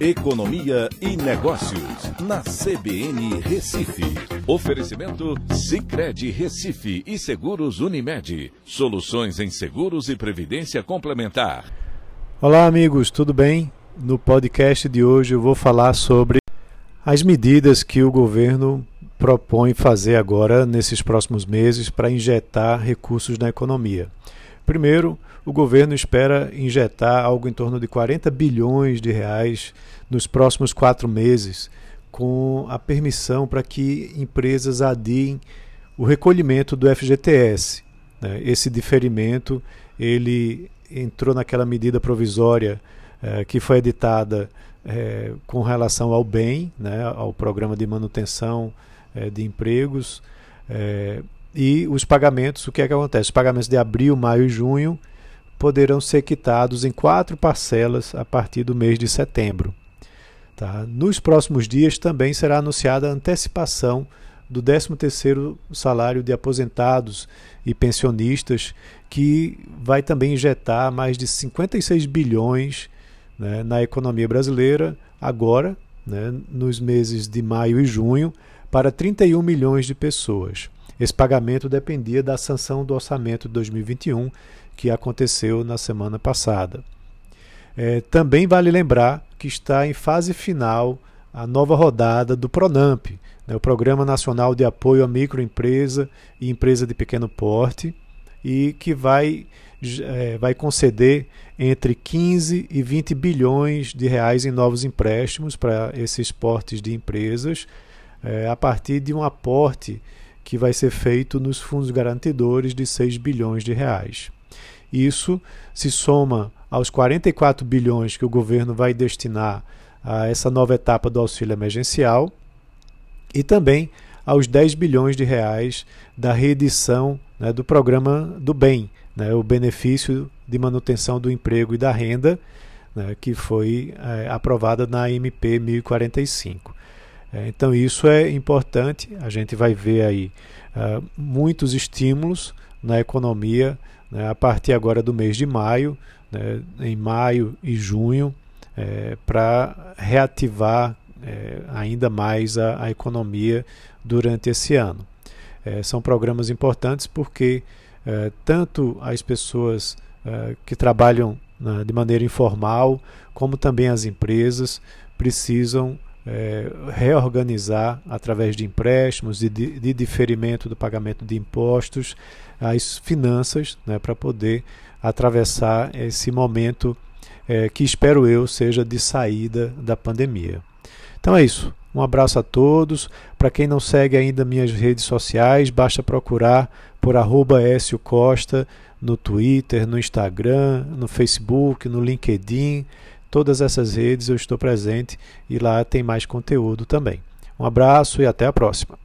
Economia e Negócios, na CBN Recife. Oferecimento Cicred Recife e Seguros Unimed. Soluções em seguros e previdência complementar. Olá, amigos, tudo bem? No podcast de hoje eu vou falar sobre as medidas que o governo propõe fazer agora nesses próximos meses para injetar recursos na economia. Primeiro, o governo espera injetar algo em torno de 40 bilhões de reais nos próximos quatro meses, com a permissão para que empresas adiem o recolhimento do FGTS. Né? Esse diferimento ele entrou naquela medida provisória eh, que foi editada eh, com relação ao bem, né? ao programa de manutenção eh, de empregos e os pagamentos, o que é que acontece? Os pagamentos de abril, maio e junho poderão ser quitados em quatro parcelas a partir do mês de setembro. Tá? Nos próximos dias também será anunciada a antecipação do 13º salário de aposentados e pensionistas, que vai também injetar mais de 56 bilhões né, na economia brasileira agora, né, nos meses de maio e junho, para 31 milhões de pessoas. Esse pagamento dependia da sanção do orçamento de 2021, que aconteceu na semana passada. É, também vale lembrar que está em fase final a nova rodada do PRONAMP, né, o Programa Nacional de Apoio à Microempresa e Empresa de Pequeno Porte, e que vai, é, vai conceder entre 15 e 20 bilhões de reais em novos empréstimos para esses portes de empresas, é, a partir de um aporte que vai ser feito nos fundos garantidores de 6 bilhões de reais. Isso se soma aos 44 bilhões que o governo vai destinar a essa nova etapa do auxílio emergencial e também aos 10 bilhões de reais da reedição né, do programa do bem, né, o benefício de manutenção do emprego e da renda, né, que foi é, aprovada na MP 1045. É, então isso é importante. A gente vai ver aí uh, muitos estímulos na economia né, a partir agora do mês de maio, né, em maio e junho, é, para reativar é, ainda mais a, a, economia durante esse ano. É, são programas importantes porque é, tanto as pessoas é, que trabalham né, de maneira informal, como também as empresas precisam é, reorganizar através de empréstimos, de, de, diferimento do pagamento de impostos, as finanças né, para poder atravessar esse momento é, que espero eu seja de saída da pandemia. Então é isso. Um abraço a todos. Para quem não segue ainda minhas redes sociais, basta procurar por arroba Costa no Twitter, no Instagram, no Facebook, no LinkedIn. Todas essas redes eu estou presente e lá tem mais conteúdo também. Um abraço e até a próxima.